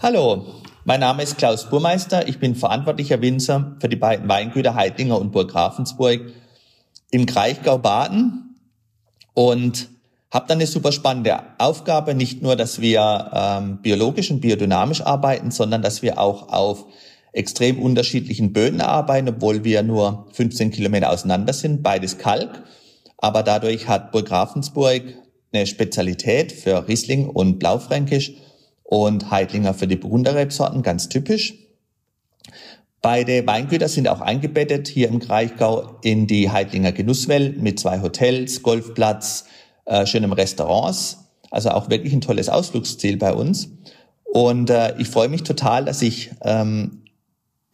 Hallo, mein Name ist Klaus Burmeister. Ich bin verantwortlicher Winzer für die beiden Weingüter Heidlinger und Burg Ravensburg im Kraichgau Baden und habe dann eine super spannende Aufgabe, nicht nur, dass wir ähm, biologisch und biodynamisch arbeiten, sondern dass wir auch auf extrem unterschiedlichen Böden arbeiten, obwohl wir nur 15 Kilometer auseinander sind, beides Kalk. Aber dadurch hat Burg Ravensburg eine Spezialität für Riesling und Blaufränkisch und Heidlinger für die Burgunderrebsorten, ganz typisch. Beide Weingüter sind auch eingebettet hier im Kraichgau in die Heidlinger Genusswelt mit zwei Hotels, Golfplatz, äh, schönem Restaurants. Also auch wirklich ein tolles Ausflugsziel bei uns. Und äh, ich freue mich total, dass ich ähm,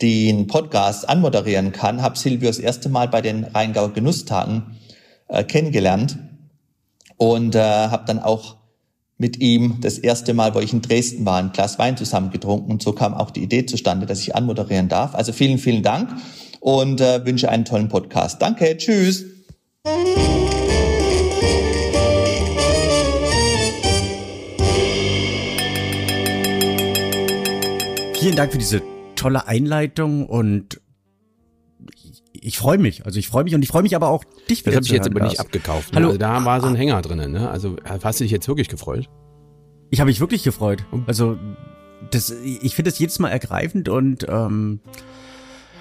den Podcast anmoderieren kann. Habe Silvio das erste Mal bei den Rheingau Genusstagen äh, kennengelernt und äh, habe dann auch mit ihm das erste Mal, wo ich in Dresden war, ein Glas Wein zusammen getrunken und so kam auch die Idee zustande, dass ich anmoderieren darf. Also vielen, vielen Dank und äh, wünsche einen tollen Podcast. Danke, tschüss. Vielen Dank für diese tolle Einleitung und ich freue mich. Also ich freue mich und ich freue mich aber auch, dich wieder Das habe ich jetzt aber nicht abgekauft. Ne? Hallo. Also da war so ein Hänger drinnen. Ne? Also hast du dich jetzt wirklich gefreut? Ich habe mich wirklich gefreut. Also das, ich finde das jedes Mal ergreifend und ähm,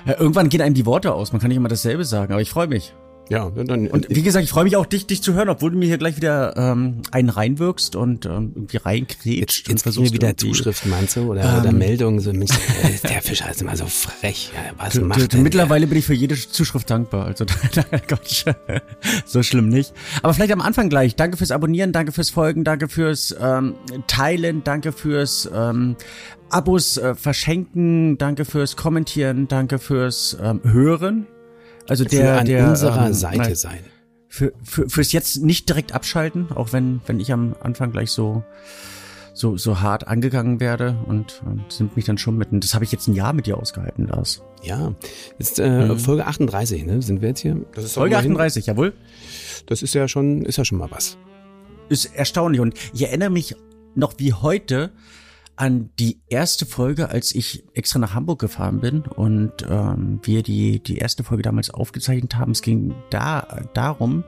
irgendwann gehen einem die Worte aus. Man kann nicht immer dasselbe sagen, aber ich freue mich. Ja, dann. Und wie gesagt, ich freue mich auch, dich, dich zu hören, obwohl du mir hier gleich wieder ähm, einen reinwirkst und ähm, irgendwie reinkrebst. Jetzt, jetzt versuchst du wieder Zuschriften, meinst du? Oder, ähm, oder Meldungen, so äh, der Fischer ist immer so frech. Ja, was du, macht du, denn Mittlerweile der? bin ich für jede Zuschrift dankbar. Also Gott, so schlimm nicht. Aber vielleicht am Anfang gleich. Danke fürs Abonnieren, danke fürs Folgen, danke fürs ähm, Teilen, danke fürs ähm, Abos äh, verschenken, danke fürs Kommentieren, danke fürs ähm, Hören. Also der, für an der unserer ähm, Seite nein, sein. Für, für, fürs jetzt nicht direkt abschalten, auch wenn, wenn ich am Anfang gleich so, so, so hart angegangen werde und, und sind mich dann schon mit, das habe ich jetzt ein Jahr mit dir ausgehalten, Lars. Ja, jetzt äh, Mhm. Folge 38, ne? Sind wir jetzt hier? Das ist doch Folge immerhin- 38, jawohl. Das ist ja schon, ist ja schon mal was. Ist erstaunlich und ich erinnere mich noch wie heute an die erste Folge, als ich extra nach Hamburg gefahren bin und ähm, wir die, die erste Folge damals aufgezeichnet haben. Es ging da darum,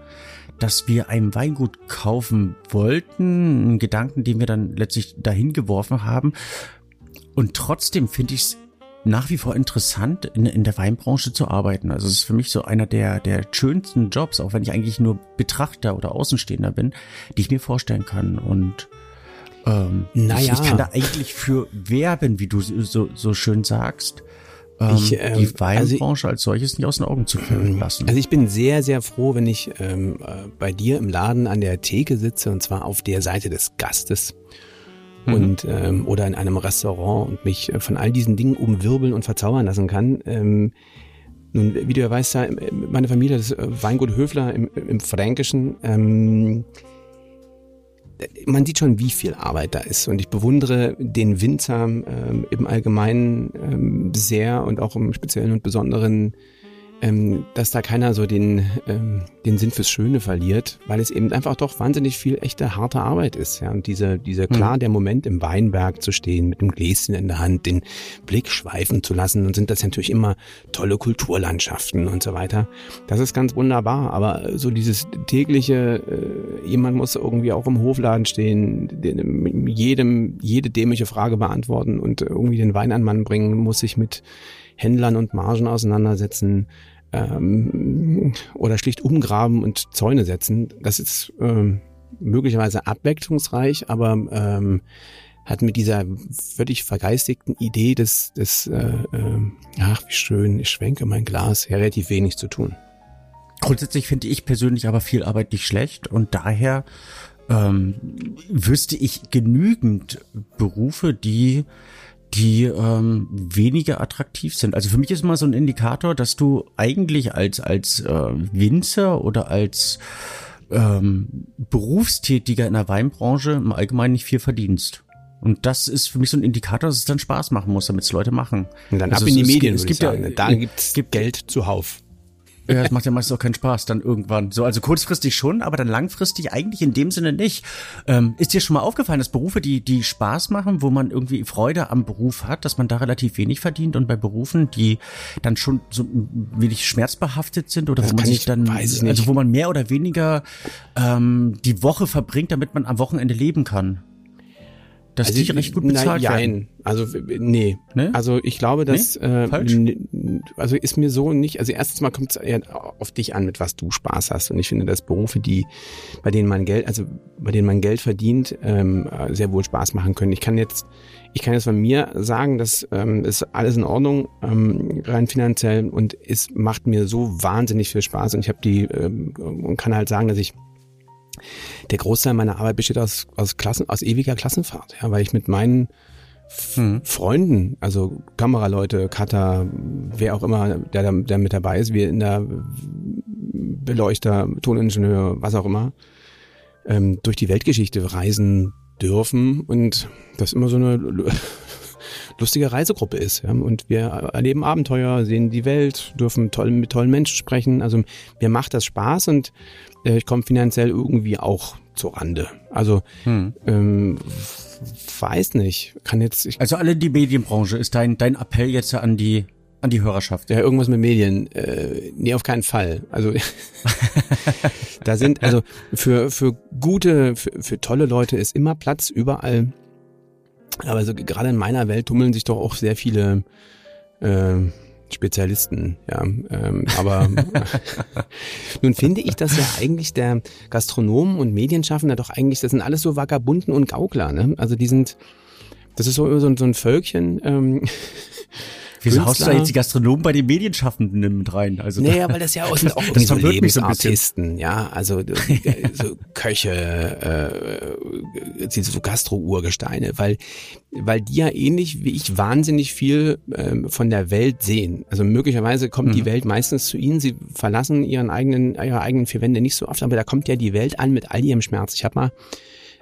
dass wir ein Weingut kaufen wollten, einen Gedanken, den wir dann letztlich dahin geworfen haben. Und trotzdem finde ich es nach wie vor interessant, in, in der Weinbranche zu arbeiten. Also es ist für mich so einer der, der schönsten Jobs, auch wenn ich eigentlich nur Betrachter oder Außenstehender bin, die ich mir vorstellen kann. Und ähm, Naja. ich, ich kann da eigentlich für werben, wie du so, so schön sagst, ähm, Ich, ähm, die Weinbranche als solches nicht aus den Augen zu führen lassen. Also ich bin sehr, sehr froh, wenn ich ähm, äh, bei dir im Laden an der Theke sitze und zwar auf der Seite des Gastes und ähm, oder in einem Restaurant und mich äh, von all diesen Dingen umwirbeln und verzaubern lassen kann. Ähm, nun, wie du ja weißt, ja, meine Familie, das äh, Weingut Höfler im, im Fränkischen, ähm, man sieht schon, wie viel Arbeit da ist. Und ich bewundere den Winzer ähm, im Allgemeinen ähm, sehr und auch im Speziellen und Besonderen, ähm, dass da keiner so den, ähm, den Sinn fürs Schöne verliert, weil es eben einfach doch wahnsinnig viel echte harte Arbeit ist. Ja? Und diese, dieser klar, der Moment im Weinberg zu stehen, mit dem Gläschen in der Hand, den Blick schweifen zu lassen und sind das natürlich immer tolle Kulturlandschaften und so weiter. Das ist ganz wunderbar, aber so dieses tägliche, äh, jemand muss irgendwie auch im Hofladen stehen, den, jedem, jede dämliche Frage beantworten und irgendwie den Wein an Mann bringen, muss sich mit Händlern und Margen auseinandersetzen ähm, oder schlicht umgraben und Zäune setzen. Das ist ähm, möglicherweise abwechslungsreich, aber ähm, hat mit dieser völlig vergeistigten Idee des, des äh, äh, ach wie schön, ich schwenke mein Glas, ja relativ wenig zu tun. Grundsätzlich finde ich persönlich aber viel Arbeit nicht schlecht und daher ähm, wüsste ich genügend Berufe, die die ähm, weniger attraktiv sind. Also für mich ist immer so ein Indikator, dass du eigentlich als als äh, Winzer oder als ähm, Berufstätiger in der Weinbranche im Allgemeinen nicht viel verdienst. Und das ist für mich so ein Indikator, dass es dann Spaß machen muss, damit es Leute machen. Und dann Also ab in die es- Medien, es gibt sagen. ja- da gibt's gibt- Geld zuhauf. Ja, das macht ja meistens auch keinen Spaß dann irgendwann. So, also kurzfristig schon, aber dann langfristig eigentlich in dem Sinne nicht. Ähm, ist dir schon mal aufgefallen, dass Berufe, die, die Spaß machen, wo man irgendwie Freude am Beruf hat, dass man da relativ wenig verdient und bei Berufen, die dann schon so wenig schmerzbehaftet sind oder Das wo man sich ich- dann, also wo man mehr oder weniger ähm, die Woche verbringt, damit man am Wochenende leben kann. Dass die recht gut bezahlt na, werden. Also nee. Ne? Also ich glaube, dass äh, Falsch? n- also ist mir so nicht. Also erstens mal kommt es eher auf dich an, mit was du Spaß hast. Und ich finde, dass Berufe, die bei denen man Geld, also bei denen man Geld verdient, ähm, äh, sehr wohl Spaß machen können. Ich kann jetzt, ich kann jetzt von mir sagen, dass ähm, ist alles in Ordnung ähm, rein finanziell und es macht mir so wahnsinnig viel Spaß. Und ich habe die ähm, und kann halt sagen, dass ich der Großteil meiner Arbeit besteht aus, aus Klassen, aus ewiger Klassenfahrt, ja, weil ich mit meinen F Hm. Freunden, also Kameraleute, Cutter, wer auch immer, der, der mit dabei ist, wir in der Beleuchter, Toningenieur, was auch immer, ähm, durch die Weltgeschichte reisen dürfen und das immer so eine lustige Reisegruppe ist. Ja? Und wir erleben Abenteuer, sehen die Welt, dürfen toll, mit tollen Menschen sprechen. Also mir macht das Spaß und äh, ich komme finanziell irgendwie auch zur Rande. Also Hm. ähm, weiß nicht, kann jetzt ich, Also alle die Medienbranche ist dein, dein Appell jetzt an die, an die Hörerschaft. ja irgendwas mit Medien. Äh, nee, auf keinen Fall. Also da sind also für für gute, für, für tolle Leute ist immer Platz überall. Aber so gerade in meiner Welt tummeln sich doch auch sehr viele äh, Spezialisten, ja. Ähm, aber nun finde ich das ja eigentlich der Gastronomen und Medienschaffender doch eigentlich, das sind alles so Vagabunden und Gaukler, ne? Also die sind, das ist so, so, ein- so ein Völkchen. Ähm, Wieso haust du da jetzt die Gastronomen bei den Medienschaffenden mit rein? Also Naja, weil das ja auch sind auch irgendwie so. Lebensartisten, ja, also äh, so Köche, äh, so Gastro-Urgesteine, weil weil die ja ähnlich wie ich wahnsinnig viel ähm, von der Welt sehen. Also möglicherweise kommt Mhm. die Welt meistens zu ihnen, sie verlassen ihren eigenen ihre eigenen vier Wände nicht so oft, aber da kommt ja die Welt an mit all ihrem Schmerz. Ich habe mal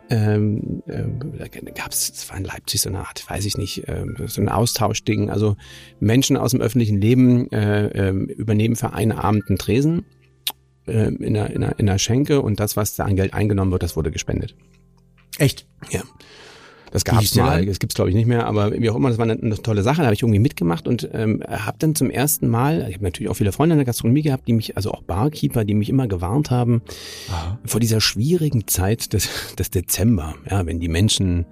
ähm, ähm, da gab's, es war in Leipzig so eine Art, weiß ich nicht, ähm, so ein Austauschding. Also Menschen aus dem öffentlichen Leben äh, ähm, übernehmen für einen Abend einen Tresen äh, in, der, in, der, in der Schenke und das, was da an Geld eingenommen wird, das wurde gespendet. Echt? Ja. Das hieß der mal, das gibt's glaube ich nicht mehr, aber wie auch immer, das war eine, eine tolle Sache, da habe ich irgendwie mitgemacht und ähm, habe dann zum ersten Mal, ich habe natürlich auch viele Freunde in der Gastronomie gehabt, die mich, also auch Barkeeper, die mich immer gewarnt haben, vor dieser schwierigen Zeit des, des Dezember, ja, wenn die Menschen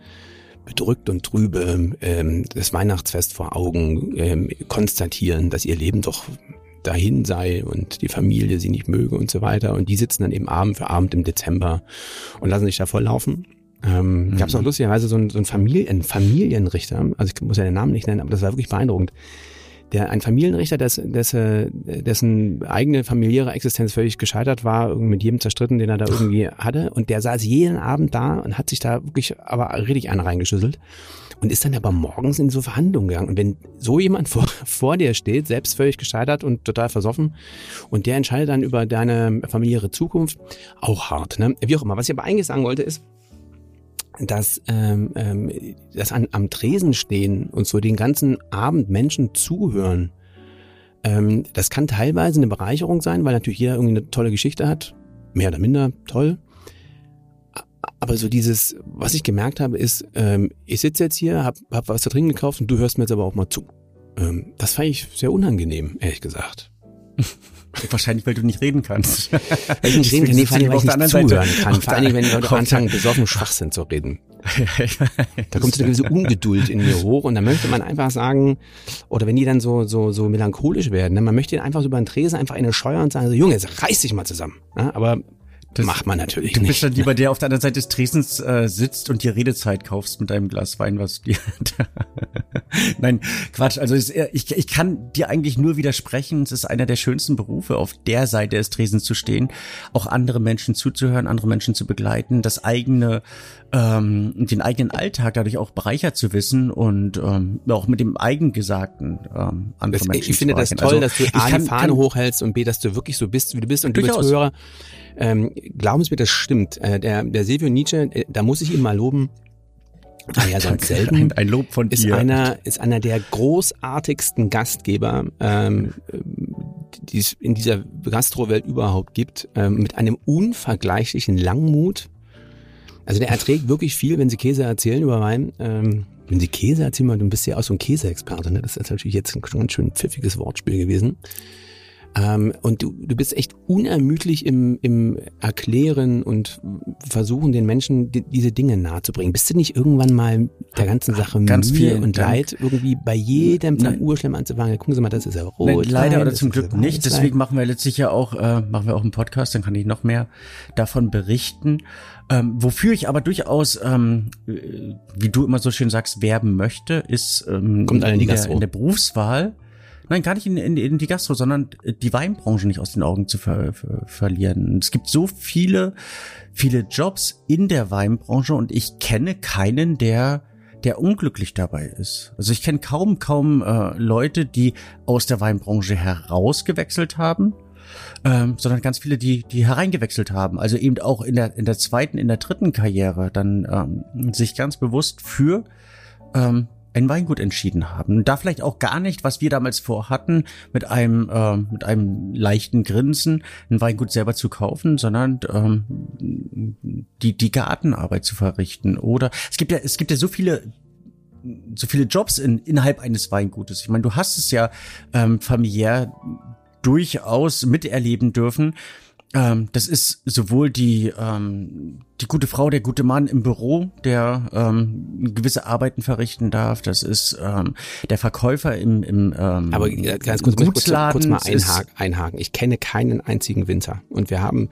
bedrückt und trübe ähm, das Weihnachtsfest vor Augen ähm, konstatieren, dass ihr Leben doch dahin sei und die Familie sie nicht möge und so weiter. Und die sitzen dann eben Abend für Abend im Dezember und lassen sich da volllaufen. Ähm, Mhm. Gab es auch lustigerweise so ein, so ein Familien, Familienrichter, also ich muss ja den Namen nicht nennen, aber das war wirklich beeindruckend. Der, ein Familienrichter, des, des, äh, dessen eigene familiäre Existenz völlig gescheitert war, irgendwie mit jedem zerstritten, den er da irgendwie hatte. Und der saß jeden Abend da und hat sich da wirklich aber richtig einen reingeschüsselt und ist dann aber morgens in so Verhandlungen gegangen. Und wenn so jemand vor, vor dir steht, selbst völlig gescheitert und total versoffen, und der entscheidet dann über deine familiäre Zukunft, auch hart, ne? Wie auch immer. Was ich aber eigentlich sagen wollte, ist, dass ähm, ähm, das an, am Tresen stehen und so den ganzen Abend Menschen zuhören, ähm, das kann teilweise eine Bereicherung sein, weil natürlich jeder irgendwie eine tolle Geschichte hat, mehr oder minder toll. Aber so dieses, was ich gemerkt habe, ist, ähm, ich sitze jetzt hier, hab, hab was zu trinken gekauft und du hörst mir jetzt aber auch mal zu. Ähm, das fand ich sehr unangenehm, ehrlich gesagt. Wahrscheinlich, weil du nicht reden kannst. Weil ich nicht reden kann, nee, vor allem, weil ich nicht zuhören Seite- kann. Vor allem, wenn der- Leute anfangen, besoffen Schwachsinn zu reden. Da kommt so eine gewisse Ungeduld in mir hoch und da möchte man einfach sagen, oder wenn die dann so, so, so melancholisch werden, ne, man möchte ihnen einfach so über den Tresen einfach eine scheuern und sagen, so, Junge, jetzt reiß dich mal zusammen. Ja, aber Das- macht man natürlich Du bist nicht. dann lieber der auf der anderen Seite des Tresens äh, sitzt und dir Redezeit kaufst mit deinem Glas Wein, was dir. Nein, Quatsch. Also es, ich, ich kann dir eigentlich nur widersprechen. Es ist einer der schönsten Berufe, auf der Seite des Tresens zu stehen, auch andere Menschen zuzuhören, andere Menschen zu begleiten, das eigene, ähm, den eigenen Alltag dadurch auch bereichert zu wissen und ähm, auch mit dem Eigengesagten ähm, andere Das, Menschen ich finde das toll, Also, dass du A, kann- die Fahne kann- hochhältst und B, dass du wirklich so bist, wie du bist. Und du als Hörer, ähm, glauben Sie mir, das stimmt. Äh, der, der Silvio Nietzsche, äh, da muss ich ihn mal loben. War ja sonst selten. Ein, ein Lob von ist dir. einer ist einer der großartigsten Gastgeber, ähm, die es in dieser Gastrowelt überhaupt gibt, ähm, mit einem unvergleichlichen Langmut. Also der erträgt wirklich viel, wenn Sie Käse erzählen über Wein. Ähm, wenn Sie Käse erzählen, du bist ja auch so ein Käseexperte, ne? das ist natürlich jetzt ein ganz schön pfiffiges Wortspiel gewesen. Ähm, und du, du bist echt unermüdlich im, im Erklären und Versuchen, den Menschen die, diese Dinge nahezubringen. Bist du nicht irgendwann mal der ganzen Sache Ganz Mühe viel und Dank. Leid, irgendwie bei jedem vom Nein. Urschlemm anzufangen? Gucken Sie mal, das ist ja rot. Nein, leider Nein, oder zum Glück nicht. Deswegen machen wir letztlich ja auch, äh, machen wir auch einen Podcast, dann kann ich noch mehr davon berichten. Ähm, wofür ich aber durchaus, ähm, äh, wie du immer so schön sagst, werben möchte, ist ähm, Kommt in der, in der Berufswahl. Nein, gar nicht in, in, in die Gastro, sondern die Weinbranche nicht aus den Augen zu ver, ver, verlieren. Es gibt so viele, viele Jobs in der Weinbranche und ich kenne keinen, der der unglücklich dabei ist. Also ich kenne kaum, kaum äh, Leute, die aus der Weinbranche herausgewechselt haben, ähm, sondern ganz viele, die, die hereingewechselt haben. Also eben auch in der, in der zweiten, in der dritten Karriere dann ähm, sich ganz bewusst für ähm, ein Weingut entschieden haben. Da vielleicht auch gar nicht, was wir damals vorhatten, mit einem äh, mit einem leichten Grinsen ein Weingut selber zu kaufen, sondern ähm, die die Gartenarbeit zu verrichten. Oder es gibt ja es gibt ja so viele so viele Jobs in, innerhalb eines Weingutes. Ich meine, du hast es ja ähm, familiär durchaus miterleben dürfen. Ähm, das ist sowohl die, ähm, die gute Frau, der gute Mann im Büro, der ähm, gewisse Arbeiten verrichten darf. Das ist ähm, der Verkäufer im, im ähm, Aber äh, ganz kurz, kurz, kurz, mal einhaken, einhaken. Ich kenne keinen einzigen Winzer. Und wir haben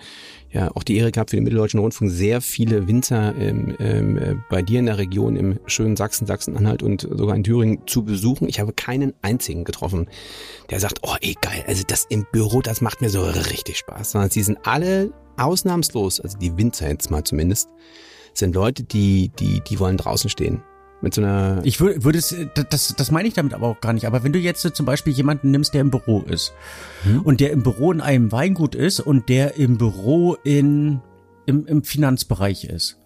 ja auch die Ehre gehabt, für den Mitteldeutschen Rundfunk sehr viele Winzer ähm, ähm, äh, bei dir in der Region, im schönen Sachsen, Sachsen-Anhalt und sogar in Thüringen zu besuchen. Ich habe keinen einzigen getroffen, der sagt, oh ey geil, also das im Büro, das macht mir so richtig Spaß. Sondern sie sind alle ausnahmslos, also die Winzer jetzt mal zumindest, sind Leute, die, die, die wollen draußen stehen. Mit so einer Ich würde, würde es, das, das meine ich damit aber auch gar nicht. Aber wenn du jetzt zum Beispiel jemanden nimmst, der im Büro ist und der im Büro in einem Weingut ist und der im Büro in, im, im Finanzbereich ist.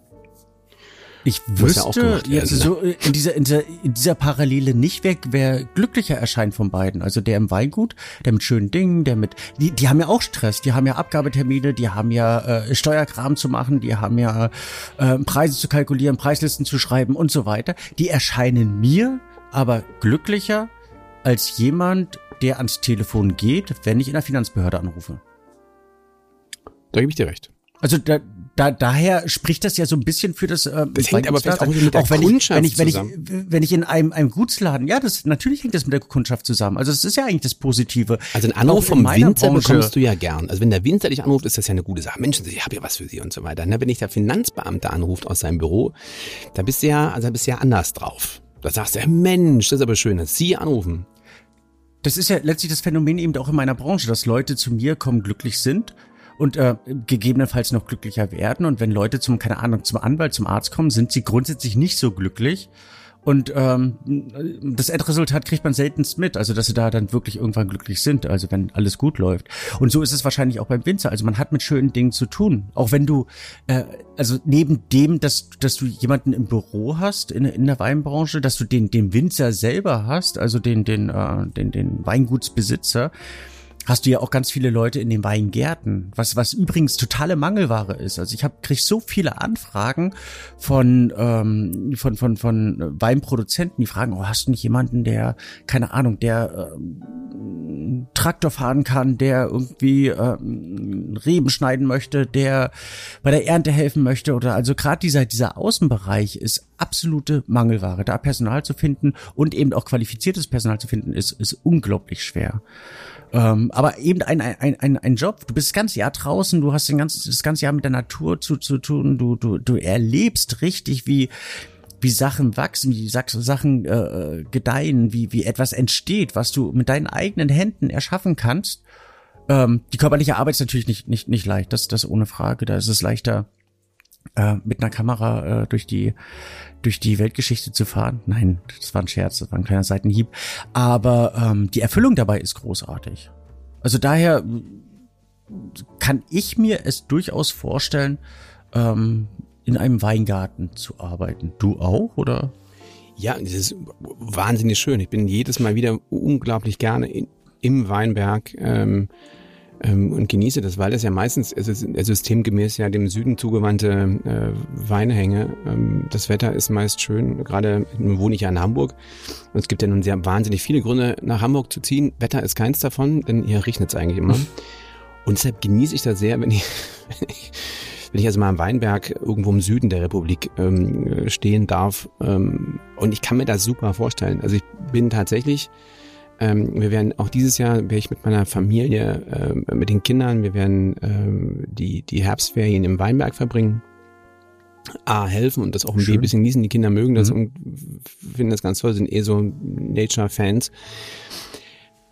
Ich ja wüsste werden, jetzt ne? so äh, in dieser, in dieser, in dieser Parallele nicht, wer, wer glücklicher erscheint von beiden. Also der im Weingut, der mit schönen Dingen, der mit, die, die haben ja auch Stress, die haben ja Abgabetermine, die haben ja äh, Steuerkram zu machen, die haben ja äh, Preise zu kalkulieren, Preislisten zu schreiben und so weiter. Die erscheinen mir aber glücklicher als jemand, der ans Telefon geht, wenn ich in der Finanzbehörde anrufe. da gebe ich dir recht. Also da, da, daher spricht das ja so ein bisschen für das. Ähm, Das hängt aber vielleicht auch mit der auch wenn ich, Kundschaft wenn ich, wenn ich, zusammen. wenn ich in einem, einem Gutsladen, ja, das natürlich hängt das mit der Kundschaft zusammen. Also das ist ja eigentlich das Positive. Also ein Anruf vom Winzer Branche. bekommst du ja gern. Also wenn der Winzer dich anruft, ist das ja eine gute Sache. Mensch, ich habe ja was für Sie und so weiter. Ne? Wenn dich der Finanzbeamte anruft aus seinem Büro, da bist du ja, also da bist du ja anders drauf. Da sagst du, ja, Mensch, das ist aber schön, dass Sie anrufen. Das ist ja letztlich das Phänomen eben auch in meiner Branche, dass Leute zu mir kommen, glücklich sind und äh, gegebenenfalls noch glücklicher werden. Und wenn Leute zum, keine Ahnung, zum Anwalt, zum Arzt kommen, sind sie grundsätzlich nicht so glücklich. Und ähm, das Endresultat kriegt man seltenst mit, also dass sie da dann wirklich irgendwann glücklich sind, also wenn alles gut läuft. Und so ist es wahrscheinlich auch beim Winzer. Also man hat mit schönen Dingen zu tun. Auch wenn du, äh, also neben dem, dass, dass du jemanden im Büro hast in, in der Weinbranche, dass du den, den Winzer selber hast, also den, den, äh, den, den Weingutsbesitzer, hast du ja auch ganz viele Leute in den Weingärten, was was übrigens totale Mangelware ist. Also ich habe krieg so viele Anfragen von ähm, von von von Weinproduzenten, die fragen, oh, hast du nicht jemanden, der keine Ahnung, der ähm, Traktor fahren kann, der irgendwie ähm, Reben schneiden möchte, der bei der Ernte helfen möchte oder also gerade dieser dieser Außenbereich ist absolute Mangelware. Da Personal zu finden und eben auch qualifiziertes Personal zu finden, ist ist unglaublich schwer. Ähm, aber eben ein, ein, ein, ein Job, du bist das ganze Jahr draußen, du hast den ganzen, das ganze Jahr mit der Natur zu, zu tun, du, du, du erlebst richtig, wie, wie Sachen wachsen, wie Sach- Sachen äh, gedeihen, wie, wie etwas entsteht, was du mit deinen eigenen Händen erschaffen kannst. Ähm, die körperliche Arbeit ist natürlich nicht, nicht, nicht leicht, das, das ohne Frage. Da ist es leichter, äh, mit einer Kamera äh, durch die durch die Weltgeschichte zu fahren. Nein, das war ein Scherz, das war ein kleiner Seitenhieb. Aber ähm, die Erfüllung dabei ist großartig. Also daher äh, kann ich mir es durchaus vorstellen, ähm, in einem Weingarten zu arbeiten. Du auch, oder? Ja, das ist wahnsinnig schön. Ich bin jedes Mal wieder unglaublich gerne in, im Weinberg ähm, und genieße das, weil es ja meistens es ist systemgemäß ja dem Süden zugewandte äh, Weinhänge. Ähm, das Wetter ist meist schön, gerade wohne ich ja in Hamburg und es gibt ja nun sehr wahnsinnig viele Gründe, nach Hamburg zu ziehen. Wetter ist keins davon, denn hier regnet es eigentlich immer. Und deshalb genieße ich das sehr, wenn ich, wenn ich also mal im Weinberg irgendwo im Süden der Republik ähm, stehen darf. Ähm, und ich kann mir das super vorstellen. Also ich bin tatsächlich ähm, wir werden auch dieses Jahr werde ich mit meiner Familie, äh, mit den Kindern, wir werden ähm, die, die Herbstferien im Weinberg verbringen. A, helfen und das auch ein bisschen genießen. Die Kinder mögen das mhm. und finden das ganz toll, sind eh so Nature-Fans.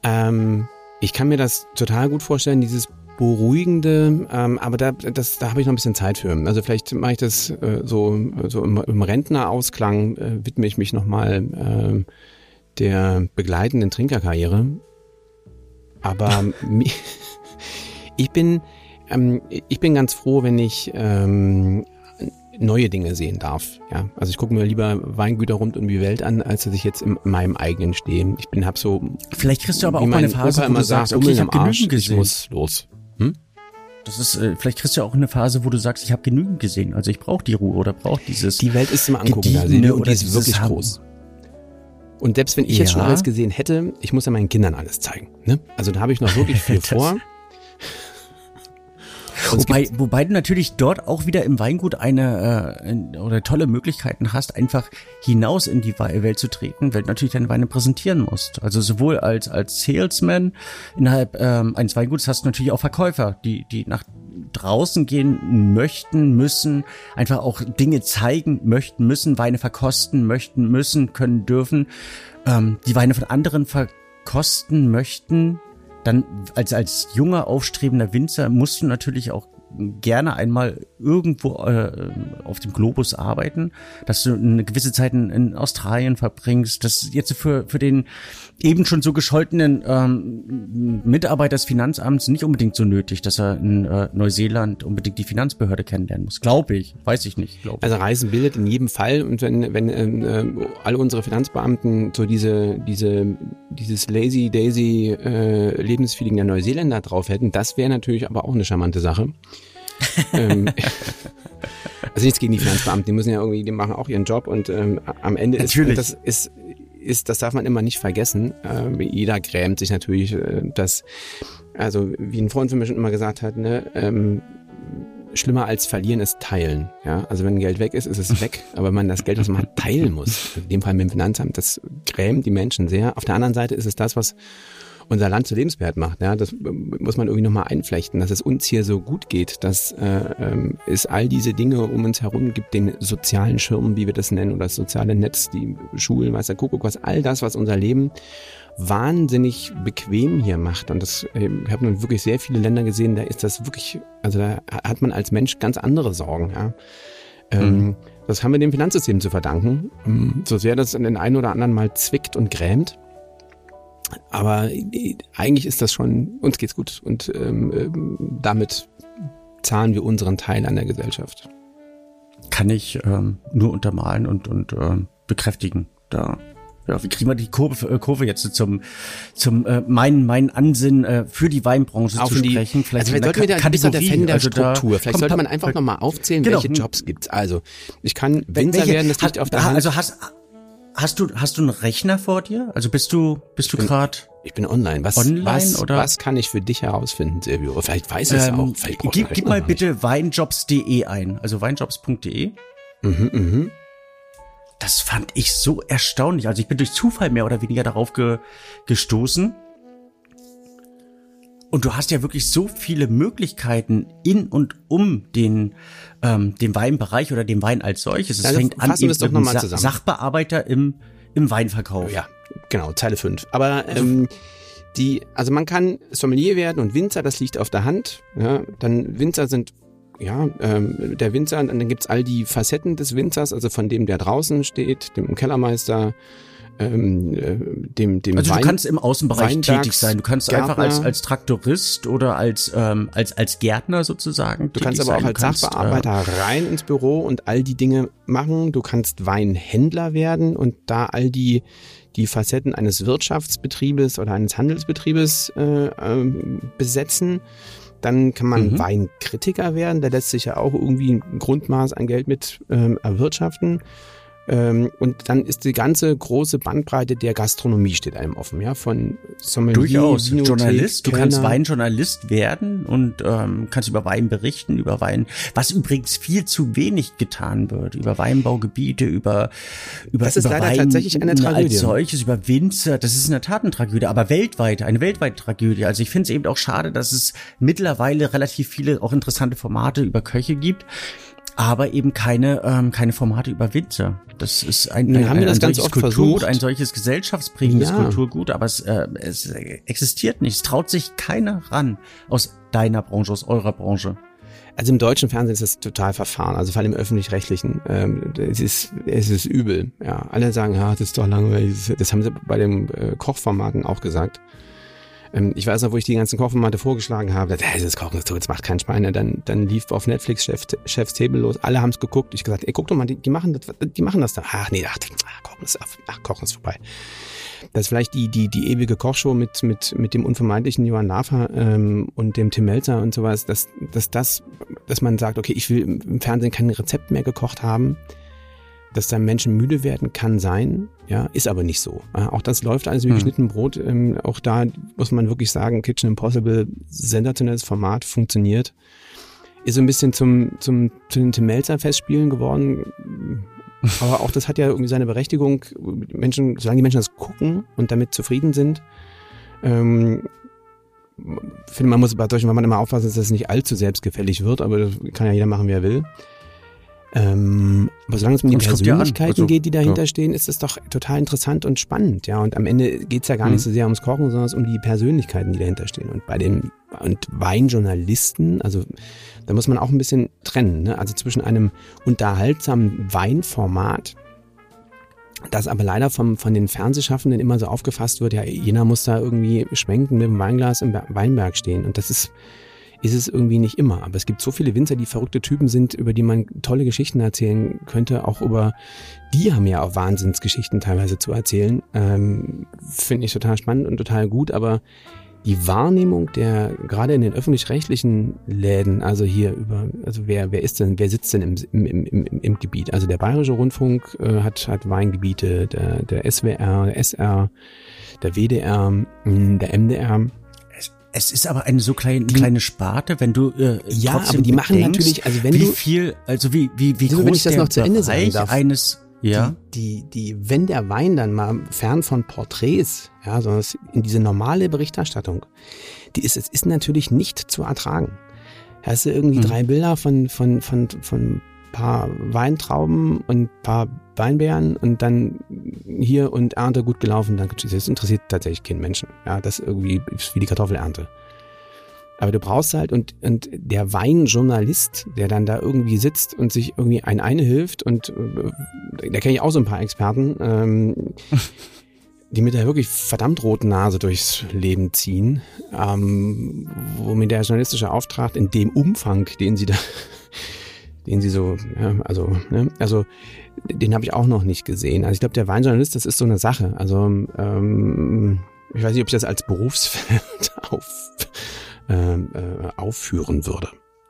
Ähm, ich kann mir das total gut vorstellen, dieses beruhigende, ähm, aber da, das, da habe ich noch ein bisschen Zeit für. Also vielleicht mache ich das äh, so, so im, im Rentnerausklang, äh, widme ich mich nochmal äh, der begleitenden Trinkerkarriere. Aber ich bin, ähm, ich bin ganz froh, wenn ich ähm, neue Dinge sehen darf. Ja, also ich gucke mir lieber Weingüter rund um die Welt an, als dass ich jetzt in meinem eigenen stehe. Ich bin hab so. Vielleicht kriegst du aber auch mal eine Phase, wo du sagst, okay, ich habe genügend gesehen. Ich muss los. Hm? Das ist, äh, vielleicht kriegst du auch eine Phase, wo du sagst, ich habe genügend gesehen. Also ich brauche die Ruhe oder brauche dieses. Die Welt ist zum Angucken da, und die ist wirklich groß. Und selbst wenn ich ja. jetzt schon alles gesehen hätte, ich muss ja meinen Kindern alles zeigen. Ne? Also da habe ich noch wirklich viel vor. Wobei, wobei du natürlich dort auch wieder im Weingut eine äh, oder tolle Möglichkeiten hast, einfach hinaus in die Welt zu treten, weil du natürlich deine Weine präsentieren musst. Also sowohl als als Salesman innerhalb ähm, eines Weinguts hast du natürlich auch Verkäufer, die die nach draußen gehen möchten, müssen, einfach auch Dinge zeigen möchten, müssen, Weine verkosten möchten, müssen, können, dürfen, ähm, die Weine von anderen verkosten möchten, dann als, als junger, aufstrebender Winzer musst du natürlich auch gerne einmal irgendwo äh, auf dem Globus arbeiten, dass du eine gewisse Zeit in, in Australien verbringst, das jetzt für, für den eben schon so gescholtenen ähm, Mitarbeiter des Finanzamts nicht unbedingt so nötig, dass er in äh, Neuseeland unbedingt die Finanzbehörde kennenlernen muss. Glaube ich, weiß ich nicht. Glaub also Reisen bildet in jedem Fall und wenn, wenn ähm, äh, alle unsere Finanzbeamten so diese, diese, dieses Lazy Daisy äh, Lebensfeeling der Neuseeländer drauf hätten, das wäre natürlich aber auch eine charmante Sache. ähm, also nichts gegen die Finanzbeamten, die müssen ja irgendwie, die machen auch ihren Job und ähm, am Ende natürlich. ist das ist ist, das darf man immer nicht vergessen. Äh, jeder grämt sich natürlich, äh, dass, also wie ein Freund von mir schon immer gesagt hat, ne, ähm, schlimmer als verlieren ist teilen. Ja, also wenn Geld weg ist, ist es weg. Aber wenn man das Geld, was man hat, teilen muss, in dem Fall mit dem Finanzamt, das grämt die Menschen sehr. Auf der anderen Seite ist es das, was unser Land zu lebenswert macht. Ja, das muss man irgendwie nochmal einflechten, dass es uns hier so gut geht, dass äh, ähm, es all diese Dinge um uns herum gibt, den sozialen Schirm, wie wir das nennen, oder das soziale Netz, die Schulen, weiß der Kuckuck, was all das, was unser Leben wahnsinnig bequem hier macht. Und das, äh, ich habe nun wirklich sehr viele Länder gesehen, da ist das wirklich, also da hat man als Mensch ganz andere Sorgen. Ja. Ähm, mhm. Das haben wir dem Finanzsystem zu verdanken. So sehr das in den einen oder anderen mal zwickt und grämt. Aber eigentlich ist das schon, uns geht's gut und ähm, ähm, damit zahlen wir unseren Teil an der Gesellschaft. Kann ich ähm, nur untermalen und, und ähm, bekräftigen. Da ja, wie kriegen wir die Kurve, äh, Kurve jetzt zum, zum äh, mein, mein Ansinnen äh, für die Weinbranche Auf zu die, sprechen? Vielleicht also sollten wir da Kategorie, der Fan der also Struktur. Vielleicht sollte man einfach nochmal aufzählen, genau. welche Jobs gibt's. Also, ich kann Winzer werden, das liegt auf der Hand. Also hast, Hast du, hast du einen Rechner vor dir? Also bist du, bist du gerade? Ich bin online. Was, online was, oder? was kann ich für dich herausfinden, Silvio? Vielleicht weiß ich es ähm, auch. Vielleicht gib, gib mal bitte weinjobs.de ein. Also weinjobs.de. Mhm, mhm. Das fand ich so erstaunlich. Also ich bin durch Zufall mehr oder weniger darauf ge, gestoßen. Und du hast ja wirklich so viele Möglichkeiten in und um den, ähm, den Weinbereich oder den Wein als solches. Es also fängt an eben doch noch mal Sa Sachbearbeiter im, im Weinverkauf. Ja, genau, Zeile 5. Aber ähm, die, also man kann Sommelier werden und Winzer, das liegt auf der Hand. Ja, dann Winzer sind ja, ähm, der Winzer, und dann gibt's all die Facetten des Winzers, also von dem, der draußen steht, dem Kellermeister, ähm, äh, dem, dem Also Wein, du kannst im Außenbereich Weinbergs- tätig sein. Du kannst einfach als, Gärtner. als Traktorist oder als, ähm, als, als Gärtner sozusagen Du kannst aber auch sein. als Du kannst, Sachbearbeiter rein ins Büro und all die Dinge machen. Du kannst Weinhändler werden und da all die, die Facetten eines Wirtschaftsbetriebes oder eines Handelsbetriebes äh, ähm, besetzen. Dann kann man Mhm. Weinkritiker werden. Da lässt sich ja auch irgendwie ein Grundmaß an Geld mit ähm, erwirtschaften. Ähm, und dann ist die ganze große Bandbreite der Gastronomie steht einem offen, ja, von Sommelier, Durchaus. Winothek, Journalist. Du kannst. Weinjournalist werden und ähm, kannst über Wein berichten, über Wein, was übrigens viel zu wenig getan wird, über Weinbaugebiete, über über Das ist über leider Wein tatsächlich eine Tragödie. als solches, über Winzer. Das ist in der Tat eine Tragödie, aber weltweit, eine weltweite Tragödie. Also ich finde es eben auch schade, dass es mittlerweile relativ viele auch interessante Formate über Köche gibt. Aber eben keine ähm, keine Formate über Winzer. Das ist ein, ein, haben wir ein, das ein ganz solches oft Kultur, versucht. ein solches gesellschaftsprägendes Ja. Kulturgut, aber es, äh, es existiert nicht. Es traut sich keiner ran aus deiner Branche, aus eurer Branche. Also im deutschen Fernsehen ist es total verfahren, also vor allem im öffentlich-rechtlichen. Ähm, es ist es ist übel. Ja, alle sagen, ja, das ist doch langweilig. Das haben sie bei den äh, Kochformaten auch gesagt. Ähm, ich weiß noch, wo ich die ganzen Kochformate vorgeschlagen habe. Das, das Kochen ist so, das macht keinen Spaß. Dann dann lief auf Netflix Chef, Chef's Table los. Alle haben es geguckt. Ich gesagt, ey, guck doch mal, die, die machen das, die machen das da. Ach nee, ach, Kochen ist ach, Kochen ist vorbei. Das ist vielleicht die, die, die ewige Kochshow mit, mit, mit dem unvermeidlichen Johann Lafer ähm, und dem Tim Melzer und sowas, dass, dass das, dass man sagt, okay, ich will im Fernsehen kein Rezept mehr gekocht haben, dass da Menschen müde werden, kann sein, ja, ist aber nicht so. Auch das läuft alles wie Hm. geschnitten Brot. Ähm, auch da muss man wirklich sagen, Kitchen Impossible, sensationelles Format, funktioniert. Ist so ein bisschen zum, zum, zu den Tim Melzer Festspielen geworden. Aber auch das hat ja irgendwie seine Berechtigung. Menschen, solange die Menschen das gucken und damit zufrieden sind, ähm, ich finde, man muss bei solchen Formaten immer aufpassen, dass das nicht allzu selbstgefällig wird, aber das kann ja jeder machen, wie er will. Ähm, aber solange es um die Und es kommt ja. Persönlichkeiten Also, geht, die dahinter ja. stehen, ist es doch total interessant und spannend, ja. Und am Ende geht's ja gar nicht Mhm. so sehr ums Kochen, sondern es um die Persönlichkeiten, die dahinter stehen. Und bei den und Weinjournalisten, also da muss man auch ein bisschen trennen, ne? Also zwischen einem unterhaltsamen Weinformat, das aber leider vom, von den Fernsehschaffenden immer so aufgefasst wird, ja, jener muss da irgendwie schwenken mit dem Weinglas im Ber- Weinberg stehen. Und das ist, ist es irgendwie nicht immer. Aber es gibt so viele Winzer, die verrückte Typen sind, über die man tolle Geschichten erzählen könnte. Auch über, die haben ja auch Wahnsinnsgeschichten teilweise zu erzählen. Ähm, Finde ich total spannend und total gut. Aber die Wahrnehmung der, gerade in den öffentlich-rechtlichen Läden, also hier über, also wer, wer ist denn, wer sitzt denn im, im, im, im, Gebiet? Also der Bayerische Rundfunk äh, hat, hat Weingebiete, der, der SWR, der SR, der WDR, der MDR. Es ist aber eine so kleine, kleine Sparte, wenn du äh, Ja, trotzdem aber die machen bedenkst, natürlich, also wenn wie du- viel, also wie wie wie Also groß wenn ich das der noch zu Ende sagen darf. eines ja Die, die, die, wenn der Wein dann mal fern von Porträts, ja, sondern in diese normale Berichterstattung, die ist, es ist natürlich nicht zu ertragen. Hast du irgendwie Mhm. drei Bilder von, von, von, von paar Weintrauben und ein paar Weinbeeren und dann hier und Ernte gut gelaufen, dann das interessiert tatsächlich keinen Menschen. Ja, das irgendwie ist wie die Kartoffelernte. Aber du brauchst halt und, und der Weinjournalist, der dann da irgendwie sitzt und sich irgendwie ein eine hilft und äh, da kenne ich auch so ein paar Experten, ähm, die mit der wirklich verdammt roten Nase durchs Leben ziehen, ähm, wo mir der journalistische Auftrag in dem Umfang, den sie da, den sie so, ja, also, ne, also den habe ich auch noch nicht gesehen. Also ich glaube, der Weinjournalist, das ist so eine Sache. Also ähm, ich weiß nicht, ob ich das als Berufsfeld auf, ähm, äh, aufführen würde.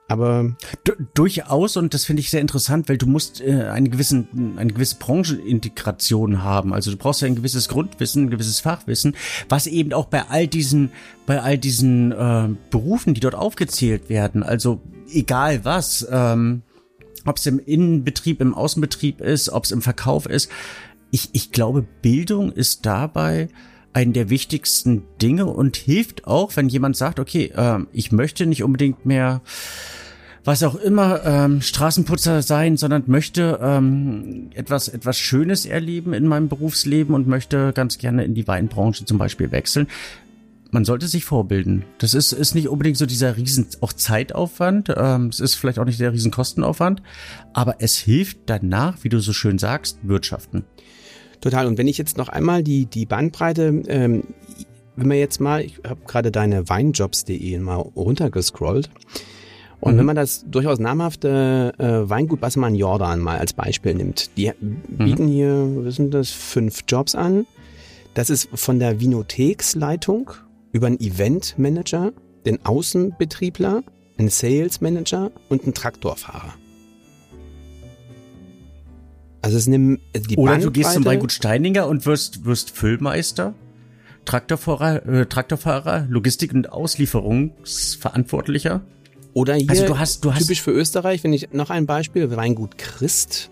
Aber Du, durchaus und das finde ich sehr interessant, weil du musst äh, eine gewissen eine gewisse Branchenintegration haben. Also du brauchst ja ein gewisses Grundwissen, ein gewisses Fachwissen, was eben auch bei all diesen bei all diesen äh, Berufen, die dort aufgezählt werden, also egal was, ähm, ob es im Innenbetrieb, im Außenbetrieb ist, ob es im Verkauf ist, ich ich glaube Bildung ist dabei einen der wichtigsten Dinge und hilft auch, wenn jemand sagt, okay, ähm, ich möchte nicht unbedingt mehr was auch immer ähm, Straßenputzer sein, sondern möchte ähm, etwas etwas Schönes erleben in meinem Berufsleben und möchte ganz gerne in die Weinbranche zum Beispiel wechseln. Man sollte sich vorbilden. Das ist ist nicht unbedingt so dieser riesen auch Zeitaufwand. Ähm, es ist vielleicht auch nicht der riesen Kostenaufwand, aber es hilft danach, wie du so schön sagst, wirtschaften. Total. Und wenn ich jetzt noch einmal die, die Bandbreite, ähm, wenn wir jetzt mal, ich habe gerade deine weinjobs.de mal runtergescrollt. Und mhm. wenn man das durchaus namhafte äh, Weingut Bassermann Jordan mal als Beispiel nimmt, die bieten mhm. hier, was sind das, fünf Jobs an. Das ist von der Vinotheksleitung über einen Eventmanager, den Außenbetriebler, einen Sales Manager und einen Traktorfahrer. Also es nimmt die Oder Bandbreite, du gehst zum Weingut Steininger und wirst, wirst Füllmeister, Traktorfahrer, äh, Traktorfahrer, Logistik- und Auslieferungsverantwortlicher. Oder hier, also du hast, du hast typisch für Österreich, wenn ich noch ein Beispiel, Weingut Christ.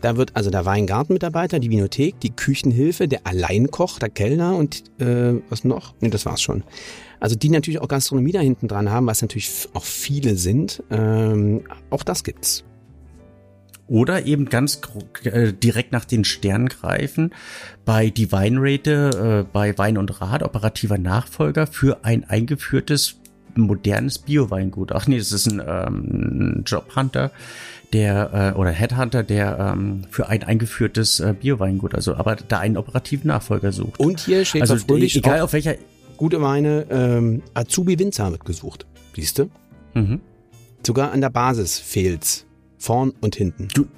Da wird also der Weingartenmitarbeiter, die Vinothek, die Küchenhilfe, der Alleinkoch, der Kellner und äh, was noch? Nee, das war's schon. Also die natürlich auch Gastronomie da hinten dran haben, was natürlich auch viele sind. Ähm, auch das gibt's. Oder eben ganz äh, direkt nach den Sternen greifen bei die Weinrate, äh, bei Wein und Rad, operativer Nachfolger für ein eingeführtes modernes Bio-Weingut. Ach nee, das ist ein, ähm, Jobhunter, der äh, oder Headhunter, der ähm, für ein eingeführtes äh, Bio-Weingut, also aber da einen operativen Nachfolger sucht. Und hier steht also fröhlich egal auf welcher gute Weine, ähm, Azubi Winzer wird gesucht. Siehst du? Mhm. Sogar an der Basis fehlt's. Vorn und hinten. Du,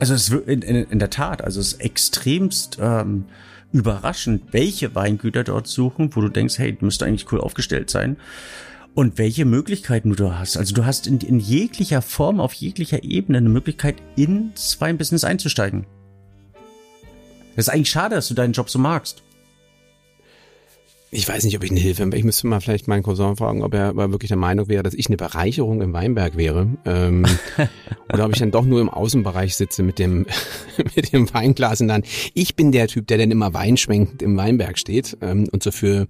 also es wird in, in, in der Tat, also es ist extremst ähm, überraschend, welche Weingüter dort suchen, wo du denkst, hey, du müsste eigentlich cool aufgestellt sein und welche Möglichkeiten du da hast. Also du hast in, in jeglicher Form, auf jeglicher Ebene eine Möglichkeit, ins Weinbusiness einzusteigen. Das ist eigentlich schade, dass du deinen Job so magst. Ich weiß nicht, ob ich eine Hilfe, ich müsste mal vielleicht meinen Cousin fragen, ob er wirklich der Meinung wäre, dass ich eine Bereicherung im Weinberg wäre. Ähm, oder ob ich dann doch nur im Außenbereich sitze mit dem, mit dem Weinglas und dann, ich bin der Typ, der dann immer weinschwenkend im Weinberg steht ähm, und so für,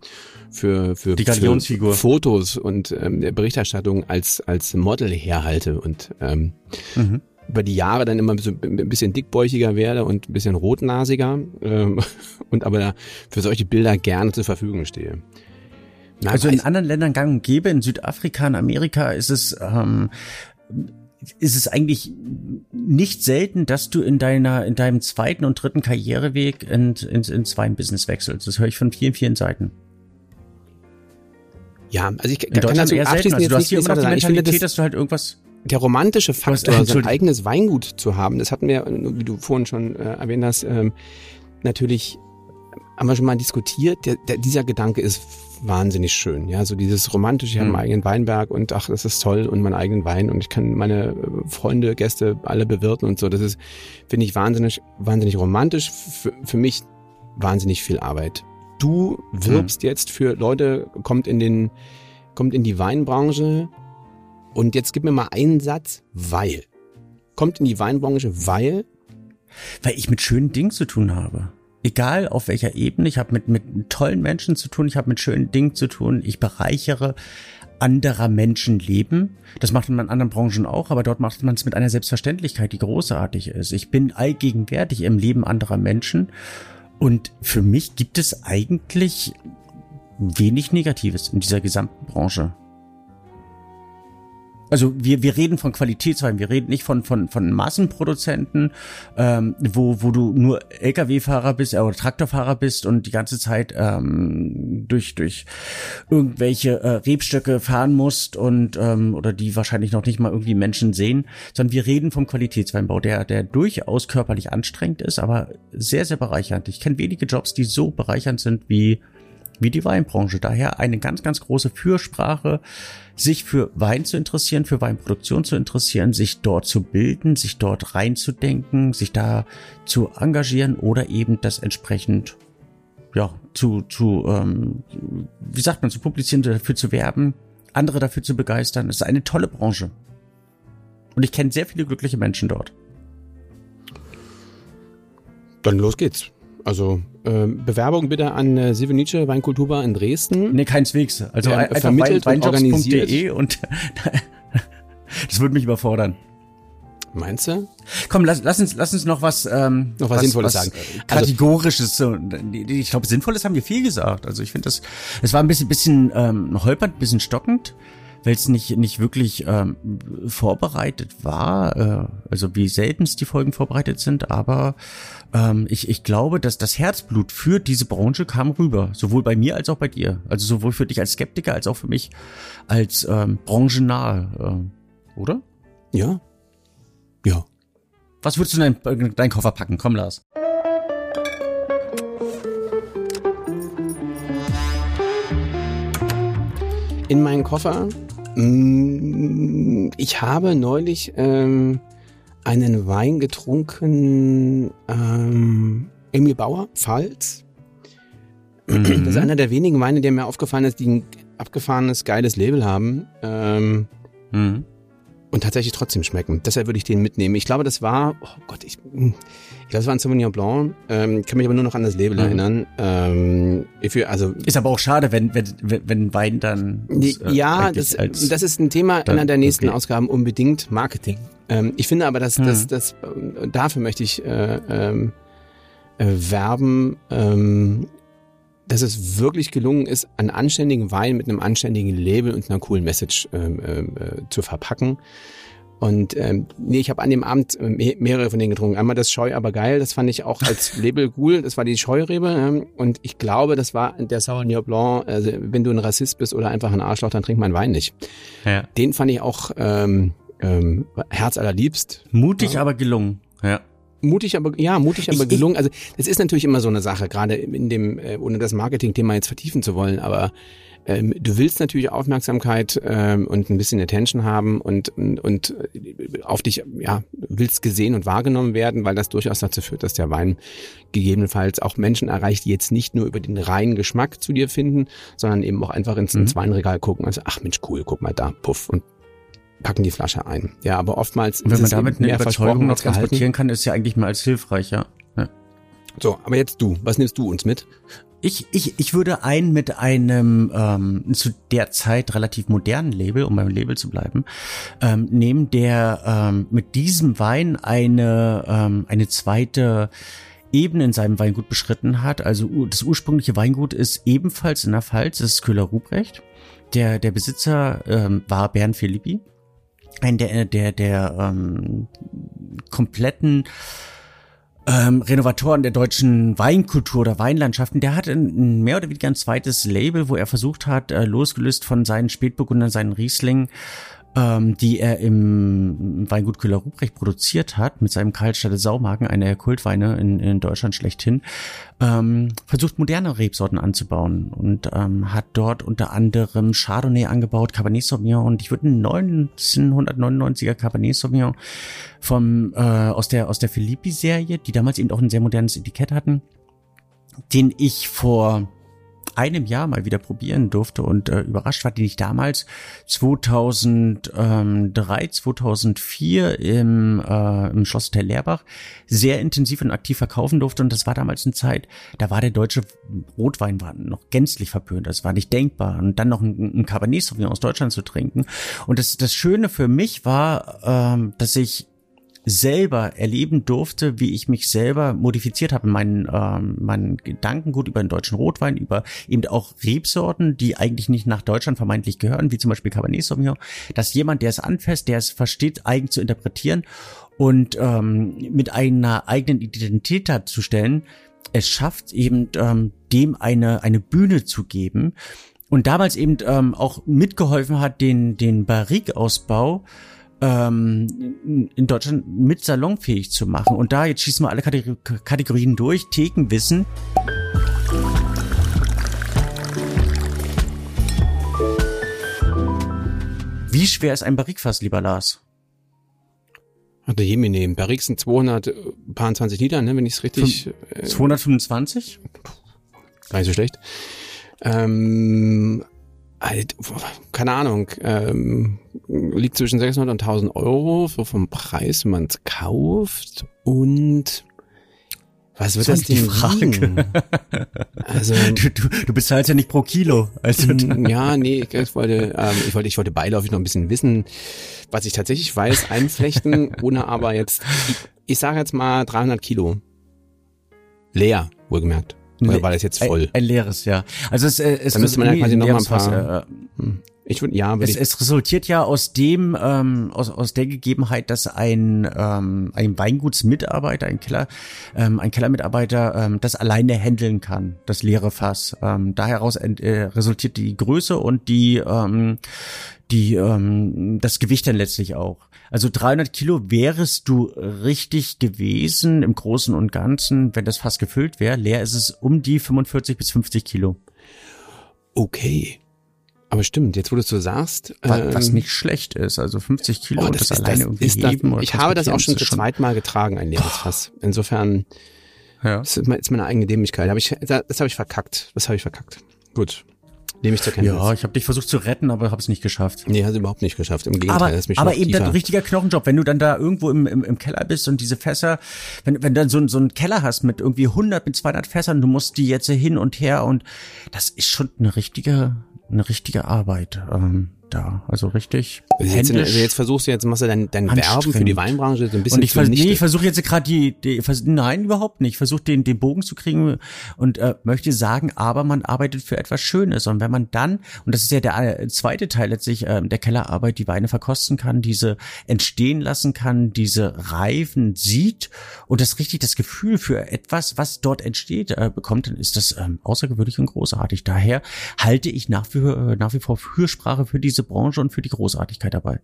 für, für, Die für Fotos und ähm, Berichterstattung als, als Model herhalte und ähm, mhm über die Jahre dann immer ein bisschen dickbäuchiger werde und ein bisschen rotnasiger ähm, und aber für solche Bilder gerne zur Verfügung stehe. Na, also in anderen Ländern gang und gäbe, in Südafrika, in Amerika ist es ähm, ist es eigentlich nicht selten, dass du in deiner in deinem zweiten und dritten Karriereweg in, ins, ins Weinbusiness wechselst. Das höre ich von vielen, vielen Seiten. Ja, also ich in kann dazu abschließend also du hast hier immer noch die Mentalität, das, dass du halt irgendwas der romantische Faktor, sein eigenes Weingut zu haben, das hatten wir, wie du vorhin schon äh, erwähnt hast, ähm, natürlich haben wir schon mal diskutiert. Der, der, dieser Gedanke ist wahnsinnig schön. Ja, so dieses romantische, ich habe mhm. meinen eigenen Weinberg und ach, das ist toll und meinen eigenen Wein und ich kann meine äh, Freunde, Gäste alle bewirten und so. Das ist, finde ich, wahnsinnig, wahnsinnig romantisch. Für, für mich wahnsinnig viel Arbeit. Du wirbst mhm. jetzt für Leute, kommt in den, kommt in die Weinbranche, und jetzt gib mir mal einen Satz, weil. Kommt in die Weinbranche, weil? Weil ich mit schönen Dingen zu tun habe. Egal auf welcher Ebene, ich habe mit, mit tollen Menschen zu tun, ich habe mit schönen Dingen zu tun, ich bereichere anderer Menschen Leben. Das macht man in anderen Branchen auch, aber dort macht man es mit einer Selbstverständlichkeit, die großartig ist. Ich bin allgegenwärtig im Leben anderer Menschen und für mich gibt es eigentlich wenig Negatives in dieser gesamten Branche. Also wir, wir reden von Qualitätswein, wir reden nicht von, von, von Massenproduzenten, ähm, wo, wo du nur Lkw-Fahrer bist äh, oder Traktorfahrer bist und die ganze Zeit ähm, durch, durch irgendwelche äh, Rebstöcke fahren musst und ähm, oder die wahrscheinlich noch nicht mal irgendwie Menschen sehen, sondern wir reden vom Qualitätsweinbau, der, der durchaus körperlich anstrengend ist, aber sehr, sehr bereichernd. Ich kenne wenige Jobs, die so bereichernd sind wie wie die Weinbranche. Daher eine ganz, ganz große Fürsprache, sich für Wein zu interessieren, für Weinproduktion zu interessieren, sich dort zu bilden, sich dort reinzudenken, sich da zu engagieren oder eben das entsprechend ja zu zu ähm, wie sagt man zu publizieren, dafür zu werben, andere dafür zu begeistern. Es ist eine tolle Branche und ich kenne sehr viele glückliche Menschen dort. Dann los geht's. Also äh, Bewerbung bitte an äh, Nietzsche Weinkulturbar in Dresden. Nee, keineswegs. Also ja, einfach vermittelt wein, und, und das würde mich überfordern. Meinst du? Komm, lass, lass uns lass uns noch was ähm, noch was, was Sinnvolles was sagen. Also Kategorisches. So, ich glaube, Sinnvolles haben wir viel gesagt. Also ich finde das, es war ein bisschen bisschen ähm, holpernd, ein bisschen stockend weil es nicht, nicht wirklich ähm, vorbereitet war, äh, also wie selten die Folgen vorbereitet sind, aber ähm, ich, ich glaube, dass das Herzblut für diese Branche kam rüber, sowohl bei mir als auch bei dir. Also sowohl für dich als Skeptiker als auch für mich als ähm, branchennahe, äh, oder? Ja. Ja. Was würdest du in deinen, deinen Koffer packen? Komm, Lars. In meinen Koffer. Mm, ich habe neulich ähm, einen Wein getrunken, ähm, Emil Bauer, Pfalz. Mhm. Das ist einer der wenigen Weine, der mir aufgefallen ist, die ein abgefahrenes, geiles Label haben. Ähm, mhm und tatsächlich trotzdem schmecken. Deshalb würde ich den mitnehmen. Ich glaube, das war, oh Gott, ich, das war ein Sauvignon Blanc. Ähm, kann mich aber nur noch an das Label mhm. erinnern. Ähm, für, also ist aber auch schade, wenn wenn wenn Wein dann äh, ja, das, das ist ein Thema dann, einer der nächsten okay. Ausgaben unbedingt Marketing. Ähm, ich finde aber, dass mhm. das das dafür möchte ich äh, ähm, äh, werben. Ähm, dass es wirklich gelungen ist, einen anständigen Wein mit einem anständigen Label und einer coolen Message ähm, äh, zu verpacken. Und ähm, nee, ich habe an dem Abend äh, mehrere von denen getrunken. Einmal das Scheu, aber geil, das fand ich auch als Label cool. Das war die Scheurebe. Ähm, und ich glaube, das war der Sauvignon Blanc. Also, wenn du ein Rassist bist oder einfach ein Arschloch, dann trink mein Wein nicht. Ja. Den fand ich auch ähm, ähm, herzallerliebst. Mutig, ja. aber gelungen. Ja mutig, aber ja, mutig, aber gelungen. Also das ist natürlich immer so eine Sache, gerade in dem, äh, ohne das Marketing-Thema jetzt vertiefen zu wollen, aber ähm, du willst natürlich Aufmerksamkeit ähm, und ein bisschen Attention haben und, und, und auf dich, ja, willst gesehen und wahrgenommen werden, weil das durchaus dazu führt, dass der Wein gegebenenfalls auch Menschen erreicht, die jetzt nicht nur über den reinen Geschmack zu dir finden, sondern eben auch einfach ins, mhm. ins Weinregal gucken und sagen, ach Mensch, cool, guck mal da, puff, und packen die Flasche ein. Ja, aber oftmals. Und wenn man damit eine Überzeugung noch transportieren kann, ist ja eigentlich mehr als hilfreich, ja. ja. So, aber jetzt du. Was nimmst du uns mit? Ich, ich, ich würde ein mit einem ähm, zu der Zeit relativ modernen Label, um beim Label zu bleiben, ähm, nehmen, der ähm, mit diesem Wein eine, ähm, eine zweite Ebene in seinem Weingut beschritten hat. Also das ursprüngliche Weingut ist ebenfalls in der Pfalz, das ist Köhler Ruprecht. Der, der Besitzer ähm, war Bernd Philippi ein der der der ähm, kompletten ähm, Renovatoren der deutschen Weinkultur oder Weinlandschaften, der hat ein, mehr oder weniger ein zweites Label, wo er versucht hat, äh, losgelöst von seinen Spätburgundern, seinen Rieslingen, ähm, die er im Weingut Köhler Ruprecht produziert hat, mit seinem Kaltstadter Saumagen, einer der Kultweine in, in Deutschland schlechthin, ähm, versucht moderne Rebsorten anzubauen und ähm, hat dort unter anderem Chardonnay angebaut, Cabernet Sauvignon. Und ich würde einen 1999er Cabernet Sauvignon vom äh, aus der aus der Filippi Serie, die damals eben auch ein sehr modernes Etikett hatten, den ich vor einem Jahr mal wieder probieren durfte und äh, überrascht war, den ich damals. 2003, 2004 im, äh, im Schloss Hotel Leerbach sehr intensiv und aktiv verkaufen durfte. Und das war damals eine Zeit, da war der deutsche Rotwein war noch gänzlich verpönt, das war nicht denkbar. Und dann noch ein, ein Cabernet Sauvignon aus Deutschland zu trinken. Und das, das Schöne für mich war, ähm, dass ich selber erleben durfte, wie ich mich selber modifiziert habe, meinen, ähm, meinen Gedankengut über den deutschen Rotwein, über eben auch Rebsorten, die eigentlich nicht nach Deutschland vermeintlich gehören, wie zum Beispiel Cabernet Sauvignon, dass jemand, der es anfasst, der es versteht, eigen zu interpretieren und ähm, mit einer eigenen Identität darzustellen, es schafft eben ähm, dem eine, eine Bühne zu geben und damals eben ähm, auch mitgeholfen hat, den, den Barrique-Ausbau ähm, in Deutschland mit salonfähig zu machen. Und da, jetzt schießen wir alle Kategorien durch. Thekenwissen. Wie schwer ist ein Barrikfass, lieber Lars? Hatte je mir nehmen. Barrik sind 220 Liter, ne, wenn ich es richtig... Äh, 225? Gar nicht so schlecht. Ähm, halt, keine Ahnung, ähm, liegt zwischen 600 und 1000 Euro, so vom Preis, wenn man es kauft. Und was wird das, das denn Frage? Also du, du, du bezahlst ja nicht pro Kilo. Also ja, nee, ich wollte, ähm, ich wollte, ich wollte beiläufig noch ein bisschen wissen, was ich tatsächlich weiß, einflechten, ohne aber jetzt, ich, ich sage jetzt mal 300 Kilo. Leer, wohlgemerkt. Oder war das jetzt voll? Ein, ein leeres, ja. Also es, äh, es Dann müsste man ja quasi noch mal ein paar. Fass, äh, hm. Ich würde ja, es, es resultiert ja aus dem ähm, aus, aus der Gegebenheit, dass ein ähm, ein Weingutsmitarbeiter, ein Keller, ähm, ein Kellermitarbeiter ähm, das alleine handeln kann, das leere Fass. Ähm, daraus äh, resultiert die Größe und die ähm, die ähm, das Gewicht dann letztlich auch. Also 300 Kilo wärest du richtig gewesen im Großen und Ganzen, wenn das Fass gefüllt wäre. Leer ist es um die 45 bis 50 Kilo. Okay. Aber stimmt, jetzt wo du es so sagst. Was, was ähm, nicht schlecht ist, also 50 Kilo oh, das, das alleine das, irgendwie ist heben. Das, ich habe das auch schon zum zweiten Mal getragen, ein leeres Fass. Insofern ja. ist, ist meine eigene Dämlichkeit. Hab ich, das habe ich verkackt. Das habe ich verkackt. Gut. Nehme ich zur Kenntnis. Ja, ich habe dich versucht zu retten, aber habe es nicht geschafft. Nee, hast du überhaupt nicht geschafft. Im Gegenteil, aber, hast mich aber eben ein richtiger Knochenjob, wenn du dann da irgendwo im, im, im Keller bist und diese Fässer, wenn, wenn du dann so, so einen Keller hast mit irgendwie 100 mit 200 Fässern, du musst die jetzt hin und her und das ist schon eine richtige, eine richtige Arbeit. Ähm, da. Also richtig. Also jetzt, also jetzt, versuchst du jetzt, machst du dein, dein Werben für die Weinbranche so ein bisschen und ich, vers nee, ich versuche jetzt gerade die, die nein, überhaupt nicht. Ich versuche den, den Bogen zu kriegen und äh, möchte sagen, aber man arbeitet für etwas Schönes. Und wenn man dann, und das ist ja der äh, zweite Teil letztlich äh, der Kellerarbeit, die Weine verkosten kann, diese entstehen lassen kann, diese Reifen sieht und das richtig das Gefühl für etwas, was dort entsteht, äh, bekommt, dann ist das ähm, außergewöhnlich und großartig. Daher halte ich nach wie, äh, nach wie vor Fürsprache für diese Branche und für die Großartigkeit dabei.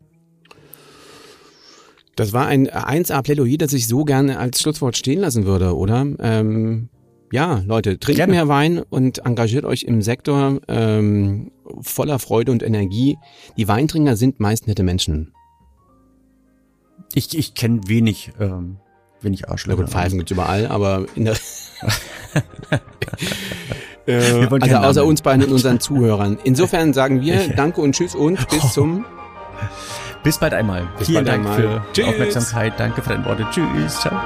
Das war ein 1A-Plädoyer, das ich so gerne als Schlusswort stehen lassen würde, oder? Ähm, ja, Leute, trinkt gerne. mehr Wein und engagiert euch im Sektor ähm, voller Freude und Energie. Die Weintrinker sind meist nette Menschen. Ich, ich kenne wenig, ähm, wenig Arschlöcher. Ja, gut, Pfeifen gibt's überall, aber in der Äh, also außer uns beiden und unseren Zuhörern. Insofern sagen wir Danke und Tschüss und bis zum bis bald einmal. Bis Vielen bald Dank einmal. für die Aufmerksamkeit. Danke für deine Worte. Tschüss. Ciao.